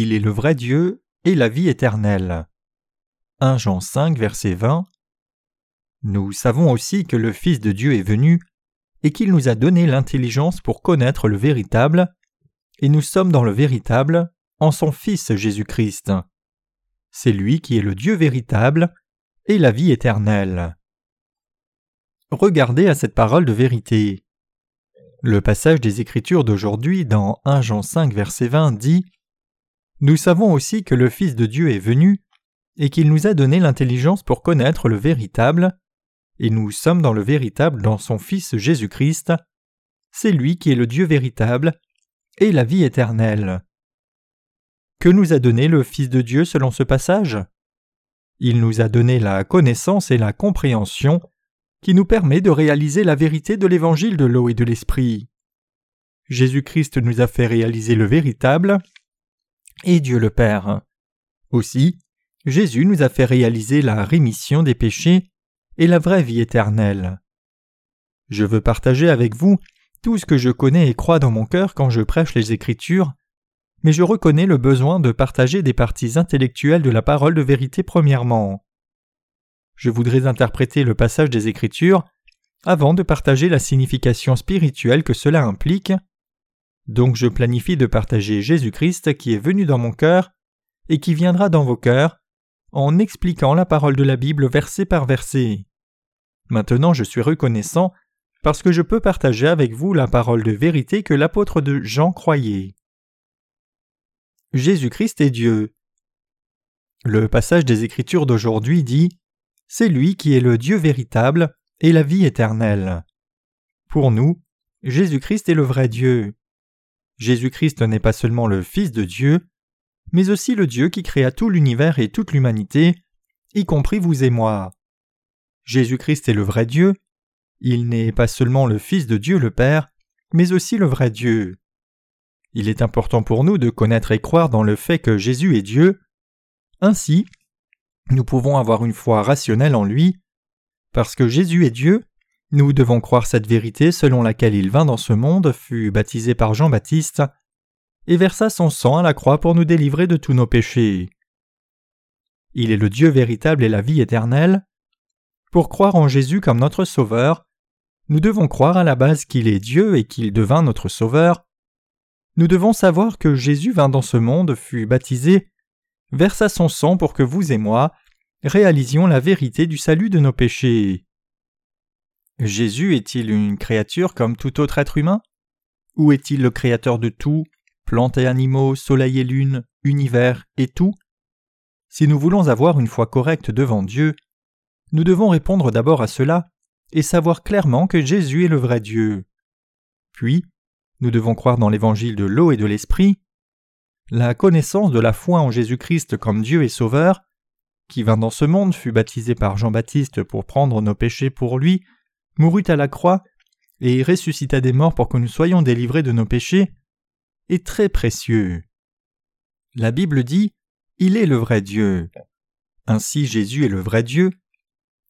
Il est le vrai Dieu et la vie éternelle. 1 Jean 5, verset 20. Nous savons aussi que le Fils de Dieu est venu et qu'il nous a donné l'intelligence pour connaître le véritable, et nous sommes dans le véritable en son Fils Jésus-Christ. C'est lui qui est le Dieu véritable et la vie éternelle. Regardez à cette parole de vérité. Le passage des Écritures d'aujourd'hui dans 1 Jean 5 verset 20 dit Nous savons aussi que le Fils de Dieu est venu et qu'il nous a donné l'intelligence pour connaître le véritable, et nous sommes dans le véritable dans son Fils Jésus-Christ. C'est lui qui est le Dieu véritable et la vie éternelle. Que nous a donné le Fils de Dieu selon ce passage? Il nous a donné la connaissance et la compréhension qui nous permet de réaliser la vérité de l'évangile de l'eau et de l'esprit. Jésus-Christ nous a fait réaliser le véritable et Dieu le Père. Aussi, Jésus nous a fait réaliser la rémission des péchés et la vraie vie éternelle. Je veux partager avec vous tout ce que je connais et crois dans mon cœur quand je prêche les Écritures, mais je reconnais le besoin de partager des parties intellectuelles de la parole de vérité premièrement. Je voudrais interpréter le passage des Écritures avant de partager la signification spirituelle que cela implique. Donc je planifie de partager Jésus-Christ qui est venu dans mon cœur et qui viendra dans vos cœurs en expliquant la parole de la Bible verset par verset. Maintenant je suis reconnaissant parce que je peux partager avec vous la parole de vérité que l'apôtre de Jean croyait. Jésus-Christ est Dieu. Le passage des Écritures d'aujourd'hui dit C'est lui qui est le Dieu véritable et la vie éternelle. Pour nous, Jésus-Christ est le vrai Dieu. Jésus-Christ n'est pas seulement le Fils de Dieu, mais aussi le Dieu qui créa tout l'univers et toute l'humanité, y compris vous et moi. Jésus-Christ est le vrai Dieu, il n'est pas seulement le Fils de Dieu le Père, mais aussi le vrai Dieu. Il est important pour nous de connaître et croire dans le fait que Jésus est Dieu. Ainsi, nous pouvons avoir une foi rationnelle en lui. Parce que Jésus est Dieu, nous devons croire cette vérité selon laquelle il vint dans ce monde, fut baptisé par Jean-Baptiste, et versa son sang à la croix pour nous délivrer de tous nos péchés. Il est le Dieu véritable et la vie éternelle. Pour croire en Jésus comme notre Sauveur, nous devons croire à la base qu'il est Dieu et qu'il devint notre Sauveur. Nous devons savoir que Jésus vint dans ce monde, fut baptisé, versa son sang pour que vous et moi réalisions la vérité du salut de nos péchés. Jésus est-il une créature comme tout autre être humain? Ou est-il le créateur de tout, plantes et animaux, soleil et lune, univers et tout? Si nous voulons avoir une foi correcte devant Dieu, nous devons répondre d'abord à cela et savoir clairement que Jésus est le vrai Dieu. Puis, nous devons croire dans l'évangile de l'eau et de l'esprit. La connaissance de la foi en Jésus-Christ comme Dieu et Sauveur, qui vint dans ce monde, fut baptisé par Jean-Baptiste pour prendre nos péchés pour lui, mourut à la croix et ressuscita des morts pour que nous soyons délivrés de nos péchés, est très précieux. La Bible dit Il est le vrai Dieu. Ainsi Jésus est le vrai Dieu.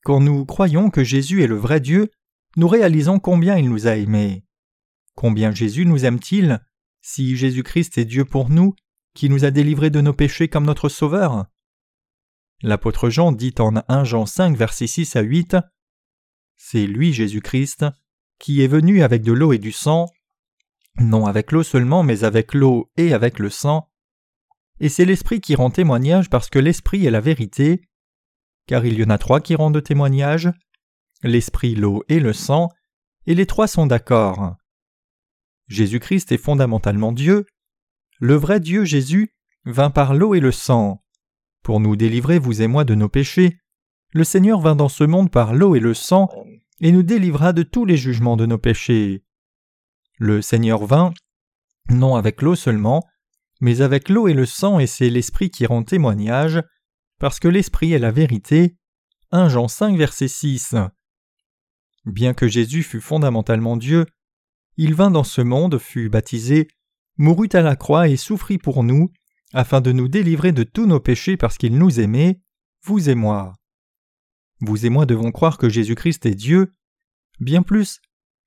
Quand nous croyons que Jésus est le vrai Dieu, nous réalisons combien il nous a aimés. Combien Jésus nous aime-t-il? Si Jésus-Christ est Dieu pour nous, qui nous a délivrés de nos péchés comme notre Sauveur? L'apôtre Jean dit en 1 Jean 5 versets 6 à 8 C'est lui Jésus-Christ qui est venu avec de l'eau et du sang, non avec l'eau seulement, mais avec l'eau et avec le sang. Et c'est l'Esprit qui rend témoignage parce que l'Esprit est la vérité, car il y en a trois qui rendent témoignage, l'Esprit, l'eau et le sang, et les trois sont d'accord. Jésus-Christ est fondamentalement Dieu. Le vrai Dieu Jésus vint par l'eau et le sang. Pour nous délivrer, vous et moi, de nos péchés, le Seigneur vint dans ce monde par l'eau et le sang, et nous délivra de tous les jugements de nos péchés. Le Seigneur vint, non avec l'eau seulement, mais avec l'eau et le sang, et c'est l'Esprit qui rend témoignage, parce que l'Esprit est la vérité. 1 Jean 5, verset 6. Bien que Jésus fût fondamentalement Dieu, il vint dans ce monde, fut baptisé, mourut à la croix et souffrit pour nous, afin de nous délivrer de tous nos péchés parce qu'il nous aimait, vous et moi. Vous et moi devons croire que Jésus-Christ est Dieu. Bien plus,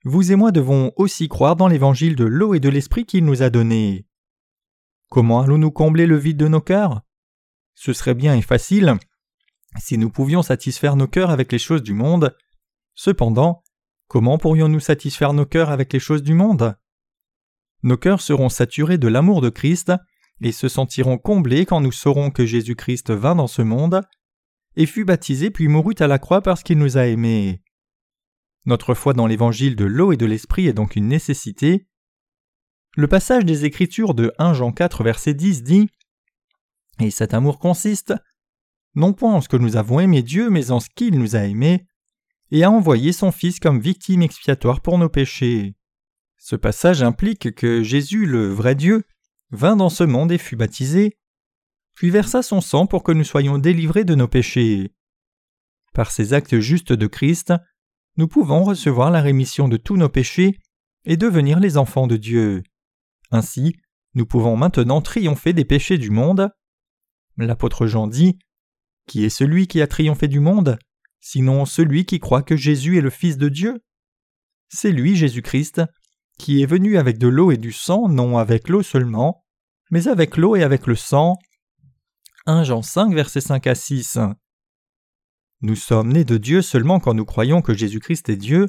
vous et moi devons aussi croire dans l'évangile de l'eau et de l'esprit qu'il nous a donné. comment allons-nous combler le vide de nos cœurs? Ce serait bien et facile si nous pouvions satisfaire nos cœurs avec les choses du monde. Cependant, comment pourrions-nous satisfaire nos cœurs avec les choses du monde? Nos cœurs seront saturés de l'amour de Christ et se sentiront comblés quand nous saurons que Jésus-Christ vint dans ce monde et fut baptisé puis mourut à la croix parce qu'il nous a aimés. Notre foi dans l'évangile de l'eau et de l'esprit est donc une nécessité. Le passage des Écritures de 1 Jean 4 verset 10 dit Et cet amour consiste non point en ce que nous avons aimé Dieu, mais en ce qu'il nous a aimés, et a envoyé son Fils comme victime expiatoire pour nos péchés. Ce passage implique que Jésus, le vrai Dieu, vint dans ce monde et fut baptisé, puis versa son sang pour que nous soyons délivrés de nos péchés. Par ces actes justes de Christ, nous pouvons recevoir la rémission de tous nos péchés et devenir les enfants de Dieu. Ainsi, nous pouvons maintenant triompher des péchés du monde. L'apôtre Jean dit Qui est celui qui a triomphé du monde sinon celui qui croit que Jésus est le Fils de Dieu? C'est lui, Jésus-Christ, qui est venu avec de l'eau et du sang, non avec l'eau seulement, mais avec l'eau et avec le sang. 1 Jean 5, versets 5 à 6. Nous sommes nés de Dieu seulement quand nous croyons que Jésus-Christ est Dieu.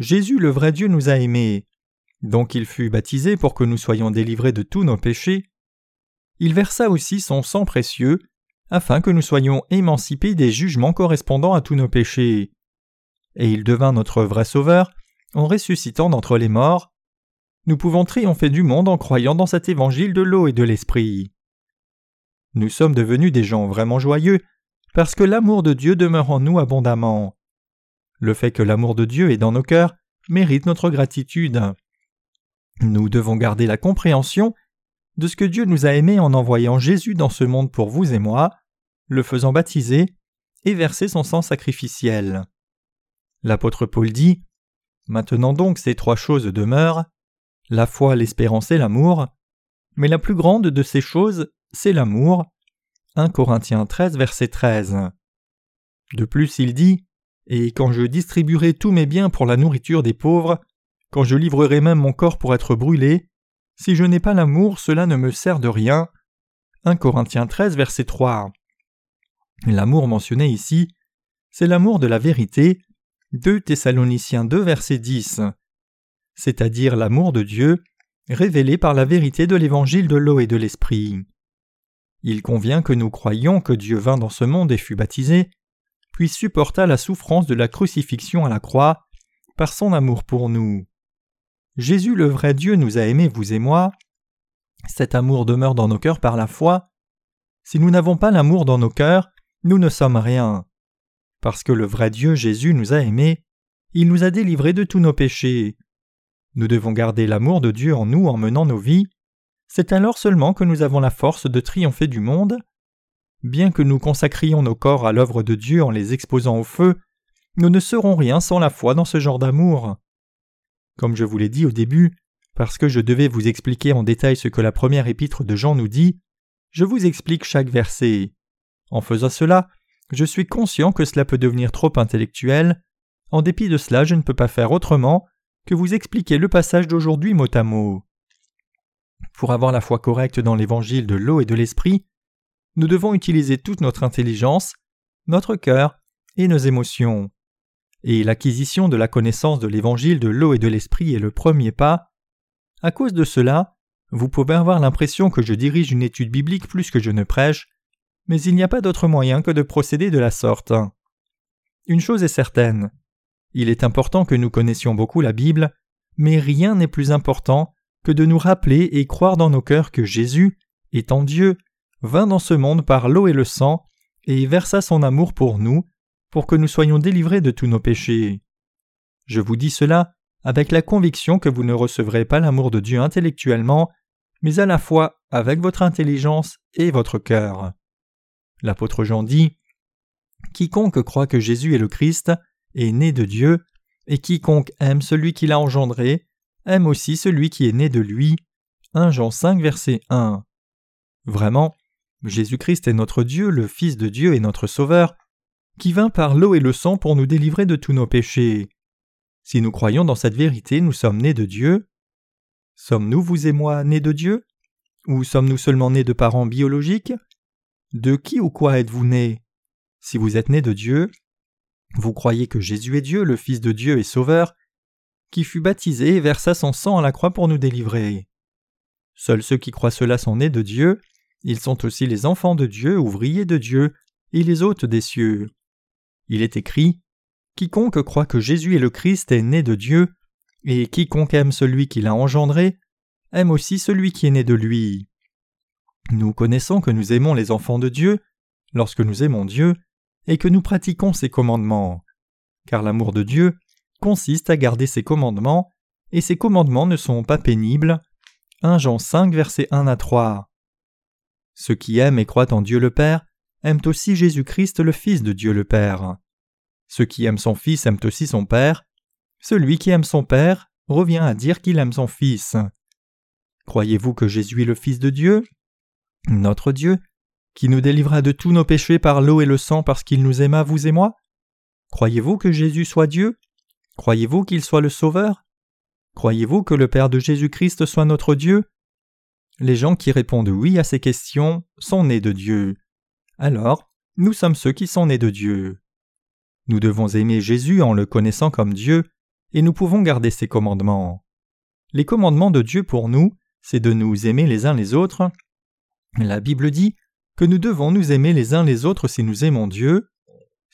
Jésus, le vrai Dieu, nous a aimés. Donc il fut baptisé pour que nous soyons délivrés de tous nos péchés. Il versa aussi son sang précieux, afin que nous soyons émancipés des jugements correspondant à tous nos péchés. Et il devint notre vrai Sauveur en ressuscitant d'entre les morts. Nous pouvons triompher du monde en croyant dans cet évangile de l'eau et de l'esprit. Nous sommes devenus des gens vraiment joyeux parce que l'amour de Dieu demeure en nous abondamment. Le fait que l'amour de Dieu est dans nos cœurs mérite notre gratitude. Nous devons garder la compréhension de ce que Dieu nous a aimés en envoyant Jésus dans ce monde pour vous et moi, le faisant baptiser et verser son sang sacrificiel. L'apôtre Paul dit Maintenant donc ces trois choses demeurent la foi, l'espérance et l'amour, mais la plus grande de ces choses, c'est l'amour, 1 Corinthiens 13, verset 13. De plus, il dit Et quand je distribuerai tous mes biens pour la nourriture des pauvres, quand je livrerai même mon corps pour être brûlé, si je n'ai pas l'amour, cela ne me sert de rien. 1 Corinthiens 13, verset 3. L'amour mentionné ici, c'est l'amour de la vérité, 2 Thessaloniciens 2, verset 10, c'est-à-dire l'amour de Dieu, révélé par la vérité de l'évangile de l'eau et de l'esprit. Il convient que nous croyions que Dieu vint dans ce monde et fut baptisé, puis supporta la souffrance de la crucifixion à la croix par son amour pour nous. Jésus le vrai Dieu nous a aimés, vous et moi. Cet amour demeure dans nos cœurs par la foi. Si nous n'avons pas l'amour dans nos cœurs, nous ne sommes rien. Parce que le vrai Dieu Jésus nous a aimés, il nous a délivrés de tous nos péchés. Nous devons garder l'amour de Dieu en nous en menant nos vies, c'est alors seulement que nous avons la force de triompher du monde. Bien que nous consacrions nos corps à l'œuvre de Dieu en les exposant au feu, nous ne serons rien sans la foi dans ce genre d'amour. Comme je vous l'ai dit au début, parce que je devais vous expliquer en détail ce que la première épître de Jean nous dit, je vous explique chaque verset. En faisant cela, je suis conscient que cela peut devenir trop intellectuel. En dépit de cela, je ne peux pas faire autrement que vous expliquer le passage d'aujourd'hui mot à mot. Pour avoir la foi correcte dans l'évangile de l'eau et de l'esprit, nous devons utiliser toute notre intelligence, notre cœur et nos émotions. Et l'acquisition de la connaissance de l'évangile de l'eau et de l'esprit est le premier pas. À cause de cela, vous pouvez avoir l'impression que je dirige une étude biblique plus que je ne prêche, mais il n'y a pas d'autre moyen que de procéder de la sorte. Une chose est certaine. Il est important que nous connaissions beaucoup la Bible, mais rien n'est plus important que de nous rappeler et croire dans nos cœurs que Jésus, étant Dieu, vint dans ce monde par l'eau et le sang, et versa son amour pour nous, pour que nous soyons délivrés de tous nos péchés. Je vous dis cela avec la conviction que vous ne recevrez pas l'amour de Dieu intellectuellement, mais à la fois avec votre intelligence et votre cœur. L'apôtre Jean dit Quiconque croit que Jésus est le Christ est né de Dieu, et quiconque aime celui qui l'a engendré aime aussi celui qui est né de lui. 1 Jean 5, verset 1. Vraiment, Jésus-Christ est notre Dieu, le Fils de Dieu et notre Sauveur, qui vint par l'eau et le sang pour nous délivrer de tous nos péchés. Si nous croyons dans cette vérité, nous sommes nés de Dieu. Sommes-nous, vous et moi, nés de Dieu? Ou sommes-nous seulement nés de parents biologiques? De qui ou quoi êtes-vous nés? Si vous êtes nés de Dieu, vous croyez que Jésus est Dieu, le Fils de Dieu et Sauveur, qui fut baptisé et versa son sang à la croix pour nous délivrer. Seuls ceux qui croient cela sont nés de Dieu, ils sont aussi les enfants de Dieu, ouvriers de Dieu, et les hôtes des cieux. Il est écrit Quiconque croit que Jésus est le Christ est né de Dieu, et quiconque aime celui qui l'a engendré, aime aussi celui qui est né de lui. Nous connaissons que nous aimons les enfants de Dieu lorsque nous aimons Dieu et que nous pratiquons ses commandements. Car l'amour de Dieu consiste à garder ses commandements, et ses commandements ne sont pas pénibles. 1 Jean 5 versets 1 à 3. Ceux qui aiment et croient en Dieu le Père aiment aussi Jésus-Christ le Fils de Dieu le Père. Ceux qui aiment son Fils aiment aussi son Père. Celui qui aime son Père revient à dire qu'il aime son Fils. Croyez-vous que Jésus est le Fils de Dieu? Notre Dieu, qui nous délivra de tous nos péchés par l'eau et le sang parce qu'il nous aima, vous et moi? Croyez-vous que Jésus soit Dieu? Croyez-vous qu'il soit le Sauveur? Croyez-vous que le Père de Jésus-Christ soit notre Dieu? Les gens qui répondent oui à ces questions sont nés de Dieu. Alors, nous sommes ceux qui sont nés de Dieu. Nous devons aimer Jésus en le connaissant comme Dieu, et nous pouvons garder ses commandements. Les commandements de Dieu pour nous, c'est de nous aimer les uns les autres. La Bible dit que nous devons nous aimer les uns les autres si nous aimons Dieu.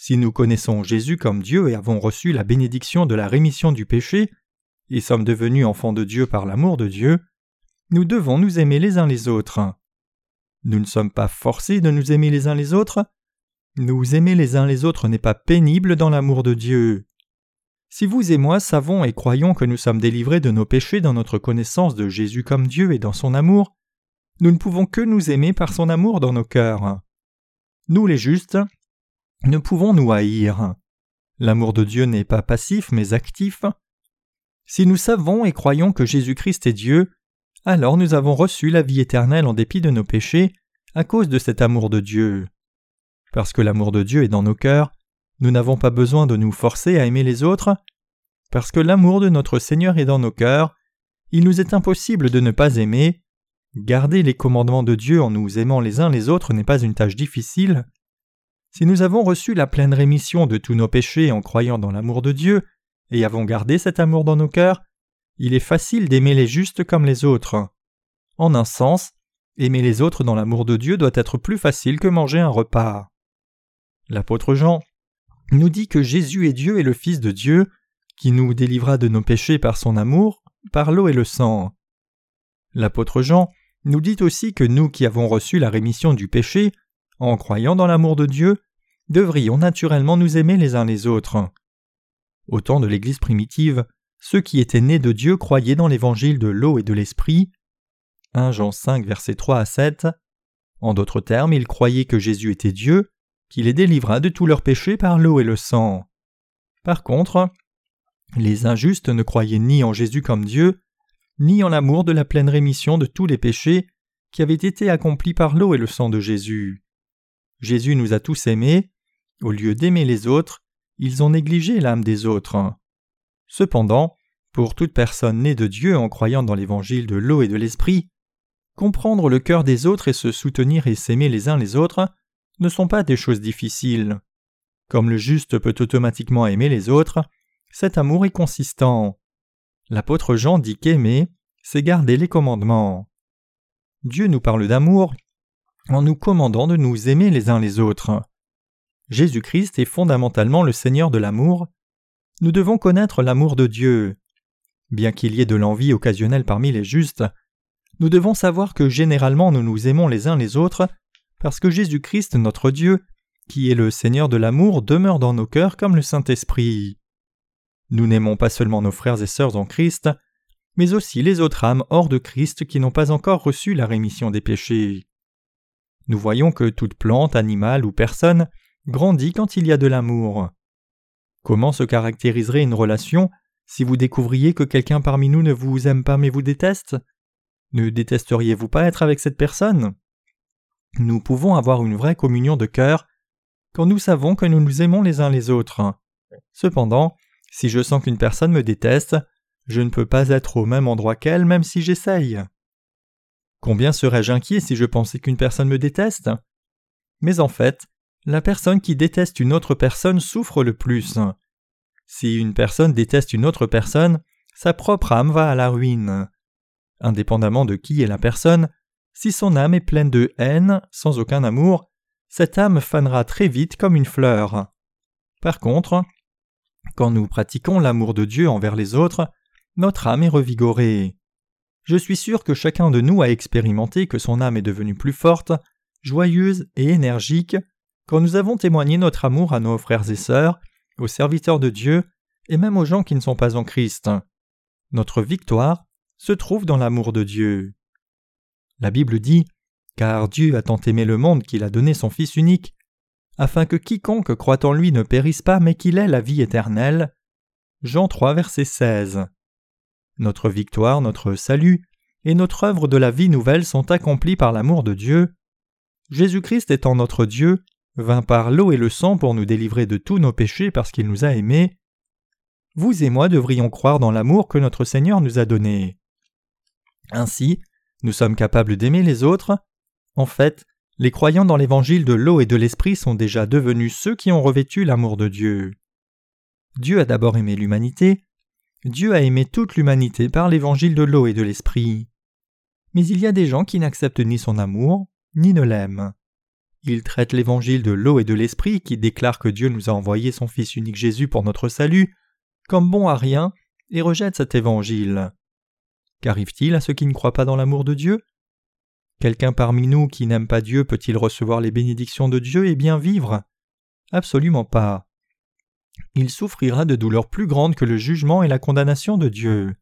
Si nous connaissons Jésus comme Dieu et avons reçu la bénédiction de la rémission du péché, et sommes devenus enfants de Dieu par l'amour de Dieu, nous devons nous aimer les uns les autres. Nous ne sommes pas forcés de nous aimer les uns les autres. Nous aimer les uns les autres n'est pas pénible dans l'amour de Dieu. Si vous et moi savons et croyons que nous sommes délivrés de nos péchés dans notre connaissance de Jésus comme Dieu et dans son amour, nous ne pouvons que nous aimer par son amour dans nos cœurs. Nous les justes ne pouvons nous haïr? L'amour de Dieu n'est pas passif mais actif. Si nous savons et croyons que Jésus-Christ est Dieu, alors nous avons reçu la vie éternelle en dépit de nos péchés à cause de cet amour de Dieu. Parce que l'amour de Dieu est dans nos cœurs, nous n'avons pas besoin de nous forcer à aimer les autres. Parce que l'amour de notre Seigneur est dans nos cœurs, il nous est impossible de ne pas aimer. Garder les commandements de Dieu en nous aimant les uns les autres n'est pas une tâche difficile. Si nous avons reçu la pleine rémission de tous nos péchés en croyant dans l'amour de Dieu, et avons gardé cet amour dans nos cœurs, il est facile d'aimer les justes comme les autres. En un sens, aimer les autres dans l'amour de Dieu doit être plus facile que manger un repas. L'apôtre Jean nous dit que Jésus est Dieu et le Fils de Dieu, qui nous délivra de nos péchés par son amour, par l'eau et le sang. L'apôtre Jean nous dit aussi que nous qui avons reçu la rémission du péché, en croyant dans l'amour de Dieu, devrions naturellement nous aimer les uns les autres. Au temps de l'Église primitive, ceux qui étaient nés de Dieu croyaient dans l'évangile de l'eau et de l'esprit. 1 Jean 5 versets 3 à 7. En d'autres termes, ils croyaient que Jésus était Dieu, qu'il les délivra de tous leurs péchés par l'eau et le sang. Par contre, les injustes ne croyaient ni en Jésus comme Dieu, ni en l'amour de la pleine rémission de tous les péchés qui avaient été accomplis par l'eau et le sang de Jésus. Jésus nous a tous aimés, au lieu d'aimer les autres, ils ont négligé l'âme des autres. Cependant, pour toute personne née de Dieu en croyant dans l'évangile de l'eau et de l'esprit, comprendre le cœur des autres et se soutenir et s'aimer les uns les autres ne sont pas des choses difficiles. Comme le juste peut automatiquement aimer les autres, cet amour est consistant. L'apôtre Jean dit qu'aimer, c'est garder les commandements. Dieu nous parle d'amour en nous commandant de nous aimer les uns les autres. Jésus-Christ est fondamentalement le Seigneur de l'amour. Nous devons connaître l'amour de Dieu. Bien qu'il y ait de l'envie occasionnelle parmi les justes, nous devons savoir que généralement nous nous aimons les uns les autres parce que Jésus-Christ, notre Dieu, qui est le Seigneur de l'amour, demeure dans nos cœurs comme le Saint-Esprit. Nous n'aimons pas seulement nos frères et sœurs en Christ, mais aussi les autres âmes hors de Christ qui n'ont pas encore reçu la rémission des péchés. Nous voyons que toute plante, animal ou personne grandit quand il y a de l'amour. Comment se caractériserait une relation si vous découvriez que quelqu'un parmi nous ne vous aime pas mais vous déteste? Ne détesteriez-vous pas être avec cette personne? Nous pouvons avoir une vraie communion de cœur quand nous savons que nous nous aimons les uns les autres. Cependant, si je sens qu'une personne me déteste, je ne peux pas être au même endroit qu'elle même si j'essaye. Combien serais-je inquiet si je pensais qu'une personne me déteste? Mais en fait, la personne qui déteste une autre personne souffre le plus. Si une personne déteste une autre personne, sa propre âme va à la ruine. Indépendamment de qui est la personne, si son âme est pleine de haine, sans aucun amour, cette âme fanera très vite comme une fleur. Par contre, quand nous pratiquons l'amour de Dieu envers les autres, notre âme est revigorée. Je suis sûr que chacun de nous a expérimenté que son âme est devenue plus forte, joyeuse et énergique quand nous avons témoigné notre amour à nos frères et sœurs, aux serviteurs de Dieu et même aux gens qui ne sont pas en Christ. Notre victoire se trouve dans l'amour de Dieu. La Bible dit Car Dieu a tant aimé le monde qu'il a donné son Fils unique, afin que quiconque croit en lui ne périsse pas, mais qu'il ait la vie éternelle. Jean 3, verset 16. Notre victoire, notre salut et notre œuvre de la vie nouvelle sont accomplis par l'amour de Dieu. Jésus-Christ étant notre Dieu, vint par l'eau et le sang pour nous délivrer de tous nos péchés parce qu'il nous a aimés. Vous et moi devrions croire dans l'amour que notre Seigneur nous a donné. Ainsi, nous sommes capables d'aimer les autres. En fait, les croyants dans l'évangile de l'eau et de l'esprit sont déjà devenus ceux qui ont revêtu l'amour de Dieu. Dieu a d'abord aimé l'humanité, Dieu a aimé toute l'humanité par l'évangile de l'eau et de l'esprit. Mais il y a des gens qui n'acceptent ni son amour, ni ne l'aiment. Ils traitent l'évangile de l'eau et de l'esprit qui déclare que Dieu nous a envoyé son Fils unique Jésus pour notre salut comme bon à rien et rejettent cet évangile. Qu'arrive-t-il à ceux qui ne croient pas dans l'amour de Dieu? Quelqu'un parmi nous qui n'aime pas Dieu peut-il recevoir les bénédictions de Dieu et bien vivre? Absolument pas. Il souffrira de douleurs plus grandes que le jugement et la condamnation de Dieu.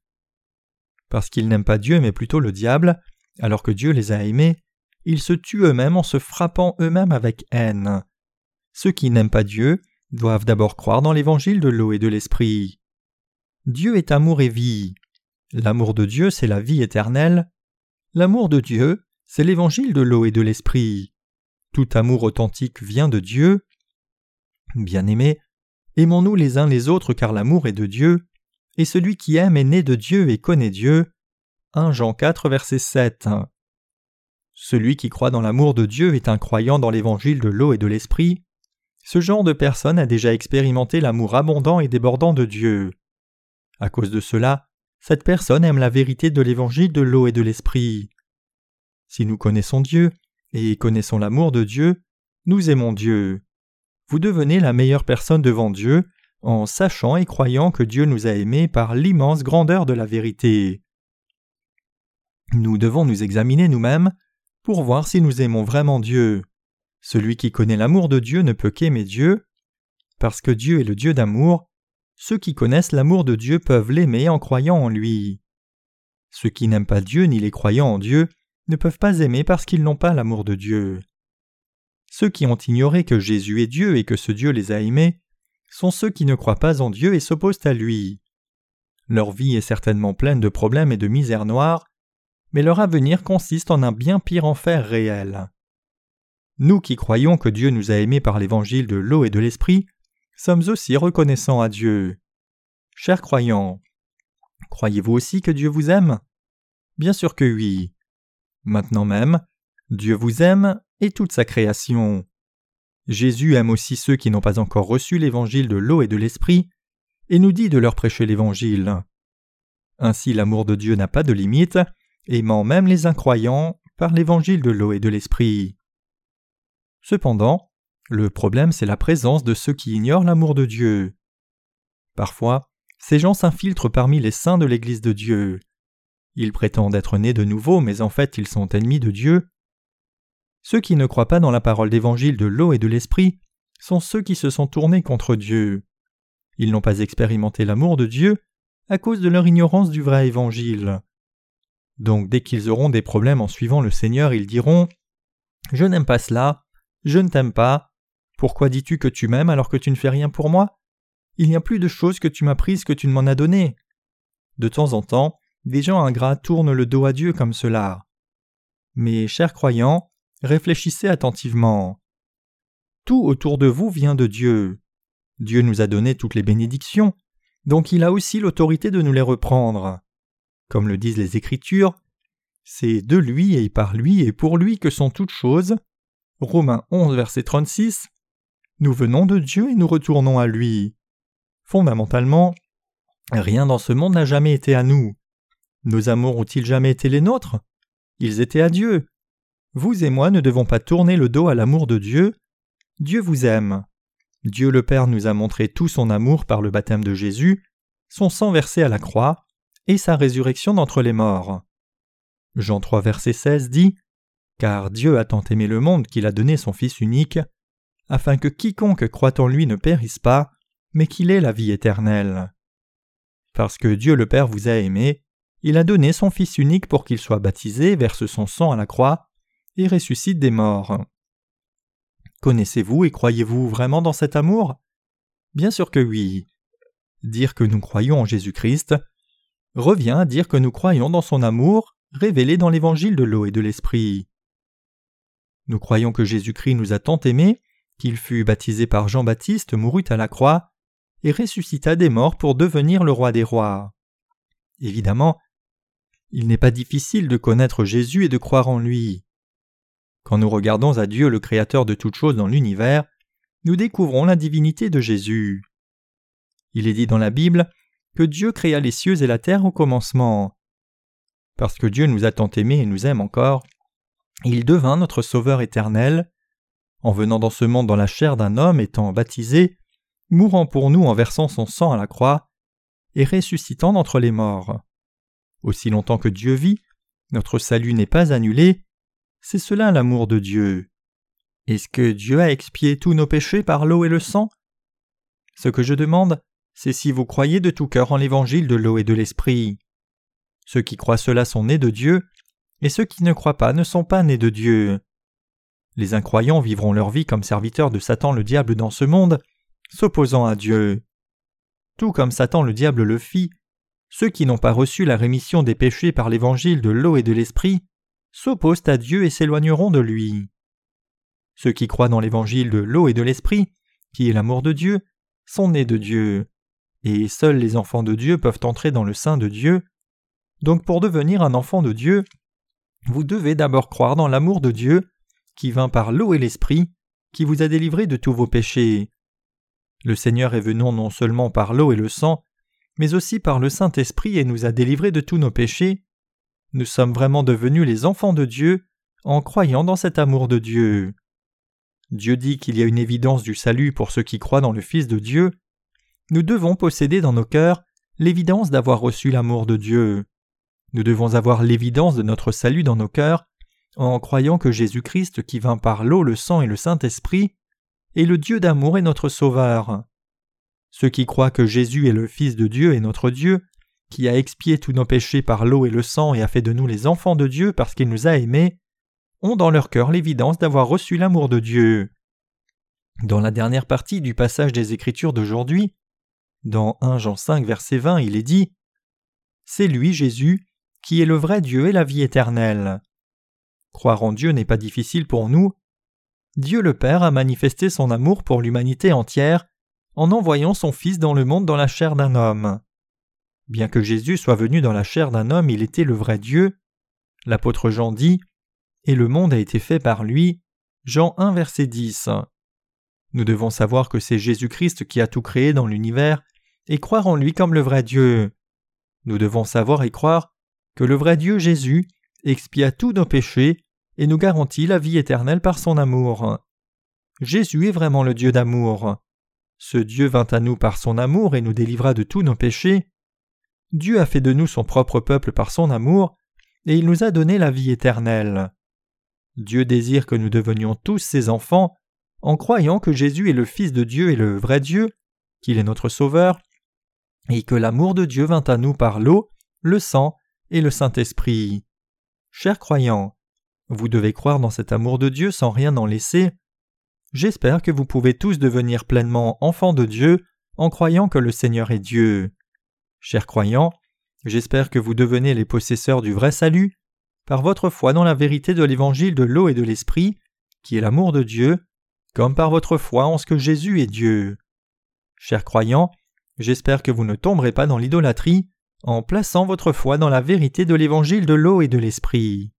Parce qu'ils n'aiment pas Dieu mais plutôt le diable, alors que Dieu les a aimés, ils se tuent eux-mêmes en se frappant eux-mêmes avec haine. Ceux qui n'aiment pas Dieu doivent d'abord croire dans l'évangile de l'eau et de l'esprit. Dieu est amour et vie. L'amour de Dieu, c'est la vie éternelle. L'amour de Dieu, c'est l'évangile de l'eau et de l'esprit. Tout amour authentique vient de Dieu. Bien-aimés, aimons-nous les uns les autres car l'amour est de Dieu, et celui qui aime est né de Dieu et connaît Dieu. 1 Jean 4 verset 7. Celui qui croit dans l'amour de Dieu est un croyant dans l'évangile de l'eau et de l'esprit. Ce genre de personne a déjà expérimenté l'amour abondant et débordant de Dieu. À cause de cela, cette personne aime la vérité de l'évangile de l'eau et de l'esprit. Si nous connaissons Dieu et connaissons l'amour de Dieu, nous aimons Dieu. Vous devenez la meilleure personne devant Dieu en sachant et croyant que Dieu nous a aimés par l'immense grandeur de la vérité. Nous devons nous examiner nous-mêmes pour voir si nous aimons vraiment Dieu. Celui qui connaît l'amour de Dieu ne peut qu'aimer Dieu. Parce que Dieu est le Dieu d'amour, ceux qui connaissent l'amour de Dieu peuvent l'aimer en croyant en lui. Ceux qui n'aiment pas Dieu ni les croyants en Dieu ne peuvent pas aimer parce qu'ils n'ont pas l'amour de Dieu. Ceux qui ont ignoré que Jésus est Dieu et que ce Dieu les a aimés sont ceux qui ne croient pas en Dieu et s'opposent à lui. Leur vie est certainement pleine de problèmes et de misères noires, mais leur avenir consiste en un bien pire enfer réel. Nous qui croyons que Dieu nous a aimés par l'évangile de l'eau et de l'esprit, sommes aussi reconnaissants à Dieu. Chers croyants, croyez-vous aussi que Dieu vous aime? Bien sûr que oui. Maintenant même, Dieu vous aime et toute sa création. Jésus aime aussi ceux qui n'ont pas encore reçu l'évangile de l'eau et de l'esprit, et nous dit de leur prêcher l'évangile. Ainsi l'amour de Dieu n'a pas de limite, aimant même les incroyants par l'évangile de l'eau et de l'esprit. Cependant, le problème c'est la présence de ceux qui ignorent l'amour de Dieu. Parfois, ces gens s'infiltrent parmi les saints de l'Église de Dieu. Ils prétendent être nés de nouveau, mais en fait ils sont ennemis de Dieu. Ceux qui ne croient pas dans la parole d'évangile de l'eau et de l'esprit sont ceux qui se sont tournés contre Dieu. Ils n'ont pas expérimenté l'amour de Dieu à cause de leur ignorance du vrai évangile. Donc dès qu'ils auront des problèmes en suivant le Seigneur, ils diront Je n'aime pas cela, je ne t'aime pas. Pourquoi dis-tu que tu m'aimes alors que tu ne fais rien pour moi? Il n'y a plus de choses que tu m'as prises que tu ne m'en as données. De temps en temps, des gens ingrats tournent le dos à Dieu comme cela. Mais, chers croyants, réfléchissez attentivement. Tout autour de vous vient de Dieu. Dieu nous a donné toutes les bénédictions, donc il a aussi l'autorité de nous les reprendre. Comme le disent les Écritures, C'est de lui et par lui et pour lui que sont toutes choses. Romains 11, verset 36. Nous venons de Dieu et nous retournons à lui. Fondamentalement, rien dans ce monde n'a jamais été à nous. Nos amours ont-ils jamais été les nôtres? Ils étaient à Dieu. Vous et moi ne devons pas tourner le dos à l'amour de Dieu. Dieu vous aime. Dieu le Père nous a montré tout son amour par le baptême de Jésus, son sang versé à la croix, et sa résurrection d'entre les morts. Jean 3 verset 16 dit Car Dieu a tant aimé le monde qu'il a donné son Fils unique, afin que quiconque croit en lui ne périsse pas, mais qu'il ait la vie éternelle. Parce que Dieu le Père vous a aimé, il a donné son Fils unique pour qu'il soit baptisé, verse son sang à la croix, et ressuscite des morts. Connaissez-vous et croyez-vous vraiment dans cet amour? Bien sûr que oui. Dire que nous croyons en Jésus-Christ revient à dire que nous croyons dans son amour révélé dans l'évangile de l'eau et de l'esprit. Nous croyons que Jésus-Christ nous a tant aimés qu'il fut baptisé par Jean-Baptiste, mourut à la croix, et ressuscita des morts pour devenir le roi des rois. Évidemment, il n'est pas difficile de connaître Jésus et de croire en lui. Quand nous regardons à Dieu le Créateur de toutes choses dans l'univers, nous découvrons la divinité de Jésus. Il est dit dans la Bible que Dieu créa les cieux et la terre au commencement. Parce que Dieu nous a tant aimés et nous aime encore, il devint notre Sauveur éternel, en venant dans ce monde dans la chair d'un homme étant baptisé, mourant pour nous en versant son sang à la croix, et ressuscitant d'entre les morts. Aussi longtemps que Dieu vit, notre salut n'est pas annulé, c'est cela l'amour de Dieu. Est-ce que Dieu a expié tous nos péchés par l'eau et le sang? Ce que je demande, c'est si vous croyez de tout cœur en l'évangile de l'eau et de l'esprit. Ceux qui croient cela sont nés de Dieu, et ceux qui ne croient pas ne sont pas nés de Dieu. Les incroyants vivront leur vie comme serviteurs de Satan le diable dans ce monde, s'opposant à Dieu. Tout comme Satan le diable le fit, ceux qui n'ont pas reçu la rémission des péchés par l'évangile de l'eau et de l'esprit s'opposent à Dieu et s'éloigneront de lui. Ceux qui croient dans l'évangile de l'eau et de l'esprit, qui est l'amour de Dieu, sont nés de Dieu et seuls les enfants de Dieu peuvent entrer dans le sein de Dieu. Donc pour devenir un enfant de Dieu, vous devez d'abord croire dans l'amour de Dieu, qui vint par l'eau et l'esprit, qui vous a délivré de tous vos péchés. Le Seigneur est venu non seulement par l'eau et le sang, mais aussi par le Saint-Esprit et nous a délivrés de tous nos péchés. Nous sommes vraiment devenus les enfants de Dieu en croyant dans cet amour de Dieu. Dieu dit qu'il y a une évidence du salut pour ceux qui croient dans le Fils de Dieu, nous devons posséder dans nos cœurs l'évidence d'avoir reçu l'amour de Dieu. Nous devons avoir l'évidence de notre salut dans nos cœurs en croyant que Jésus-Christ qui vint par l'eau, le sang et le Saint-Esprit est le Dieu d'amour et notre Sauveur. Ceux qui croient que Jésus est le Fils de Dieu et notre Dieu, qui a expié tous nos péchés par l'eau et le sang et a fait de nous les enfants de Dieu parce qu'il nous a aimés, ont dans leur cœur l'évidence d'avoir reçu l'amour de Dieu. Dans la dernière partie du passage des Écritures d'aujourd'hui, dans 1 Jean 5 verset 20, il est dit C'est lui, Jésus, qui est le vrai Dieu et la vie éternelle. Croire en Dieu n'est pas difficile pour nous. Dieu le Père a manifesté son amour pour l'humanité entière en envoyant son Fils dans le monde dans la chair d'un homme. Bien que Jésus soit venu dans la chair d'un homme, il était le vrai Dieu. L'apôtre Jean dit Et le monde a été fait par lui. Jean 1 verset 10. Nous devons savoir que c'est Jésus-Christ qui a tout créé dans l'univers et croire en lui comme le vrai Dieu. Nous devons savoir et croire que le vrai Dieu Jésus expia tous nos péchés et nous garantit la vie éternelle par son amour. Jésus est vraiment le Dieu d'amour. Ce Dieu vint à nous par son amour et nous délivra de tous nos péchés. Dieu a fait de nous son propre peuple par son amour, et il nous a donné la vie éternelle. Dieu désire que nous devenions tous ses enfants en croyant que Jésus est le Fils de Dieu et le vrai Dieu, qu'il est notre Sauveur, et que l'amour de Dieu vint à nous par l'eau, le sang et le Saint-Esprit. Chers croyants, vous devez croire dans cet amour de Dieu sans rien en laisser. J'espère que vous pouvez tous devenir pleinement enfants de Dieu en croyant que le Seigneur est Dieu. Chers croyants, j'espère que vous devenez les possesseurs du vrai salut par votre foi dans la vérité de l'évangile de l'eau et de l'esprit, qui est l'amour de Dieu, comme par votre foi en ce que Jésus est Dieu. Chers croyants, j'espère que vous ne tomberez pas dans l'idolâtrie en plaçant votre foi dans la vérité de l'évangile de l'eau et de l'esprit.